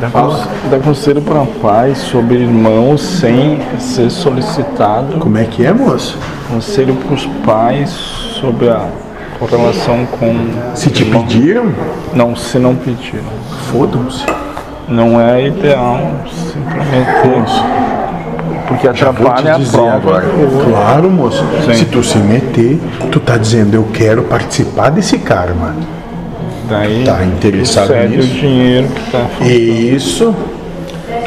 Dá, con- dá conselho para pais sobre irmãos sem ser solicitado. Como é que é, moço? Conselho para os pais sobre a correlação com. Se te irmão. pediram, Não, se não pediram. fodam-se. Não é ideal simplesmente. Moço, Porque atrapalha a prova. agora. Claro, moço. Sim. Se tu se meter, tu tá dizendo eu quero participar desse karma. Daí Tá interessado nisso? o dinheiro que tá Isso.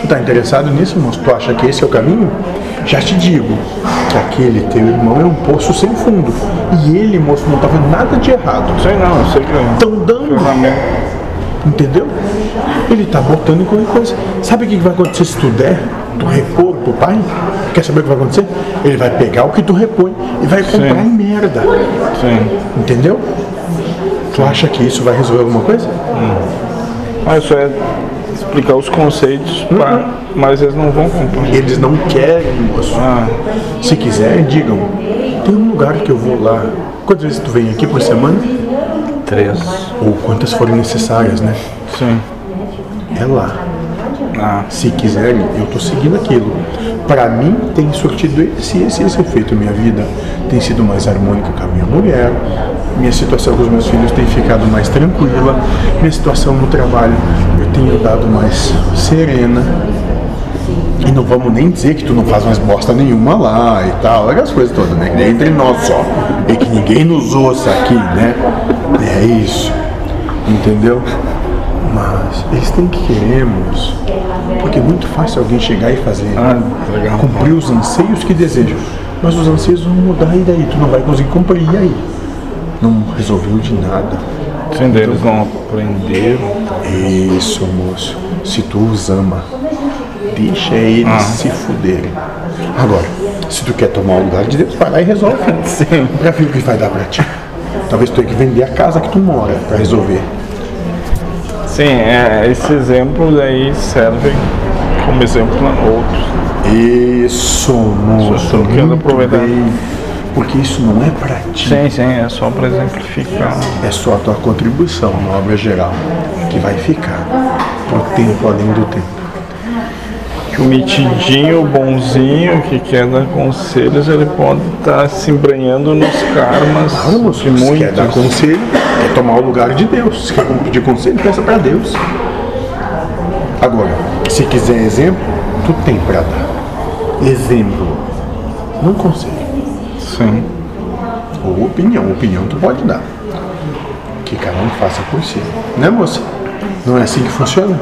Tu tá interessado nisso, moço? Tu acha que esse é o caminho? Já te digo que aquele teu irmão é um poço sem fundo. E ele, moço, não tá vendo nada de errado. Sei não, sei que eu. Estão dando. Entendeu? Ele tá botando em qualquer coisa. Sabe o que que vai acontecer se tu der? Tu repor pro pai? Quer saber o que vai acontecer? Ele vai pegar o que tu repõe e vai comprar Sim. em merda. Sim. Entendeu? Tu acha que isso vai resolver alguma coisa? Ah, isso é explicar os conceitos, pra- mas eles não vão comprar. Eles não querem, moço. Ah, Se quiserem, digam. Tem um lugar que eu vou lá. Quantas vezes tu vem aqui por semana? três. Ou quantas forem necessárias, né? Sim. É lá. Ah, Se quiserem, eu tô seguindo aquilo. Para mim, tem surtido esse, esse, esse efeito. Minha vida tem sido mais harmônica com a minha mulher. Minha situação com os meus filhos tem ficado mais tranquila. Minha situação no trabalho eu tenho dado mais serena. E não vamos nem dizer que tu não faz mais bosta nenhuma lá e tal, aquelas coisas todas, né? Que nem entre nós só. E que ninguém nos ouça aqui, né? É isso. Entendeu? Mas eles têm que queremos. Porque é muito fácil alguém chegar e fazer. ah legal. Cumprir os anseios que desejam. Mas os anseios vão mudar e daí? Tu não vai conseguir cumprir. E aí? Não resolveu de nada. Sim, deles não aprenderam. Isso, moço. Se tu os ama, deixa eles se fuderem. Agora, se tu quer tomar o lugar de Deus, vai lá e resolve. Sim. Pra ver o que vai dar pra ti. Talvez tu tenha que vender a casa que tu mora pra resolver. Sim, é, esses exemplos aí servem como exemplo a outros. Isso, moço. Só quero aproveitar. bem. Porque isso não é pra ti. Sim, sim, é só para exemplificar. É só a tua contribuição na obra geral que vai ficar pro tempo além do tempo. Que o metidinho, o bonzinho, que quer dar conselhos, ele pode estar se embranhando nos karmas Claro, moço. de Se quer dar muitos. conselho, quer tomar o lugar de Deus. Se quer pedir conselho, peça pra Deus. Agora, se quiser exemplo, tu tem pra dar. Exemplo, não conselho. Opinião. Opinião tu pode dar. Que cada um faça por si. Né, moça? Não é assim que funciona?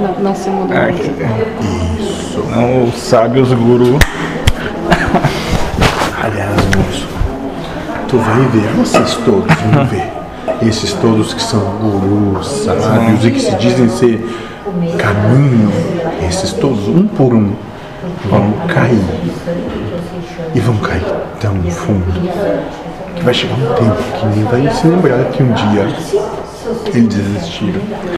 Não, não se muda É, muito. que- Isso. não, os sábios guru. Aliás, moço, tu vai ver, vocês todos vão ver. Esses todos que são gurus, sábios e que se dizem ser caminho, esses todos, um por um, vão cair. E vão cair tão fundo que vai chegar um tempo que nem vai se lembrar que um dia eles desistiram.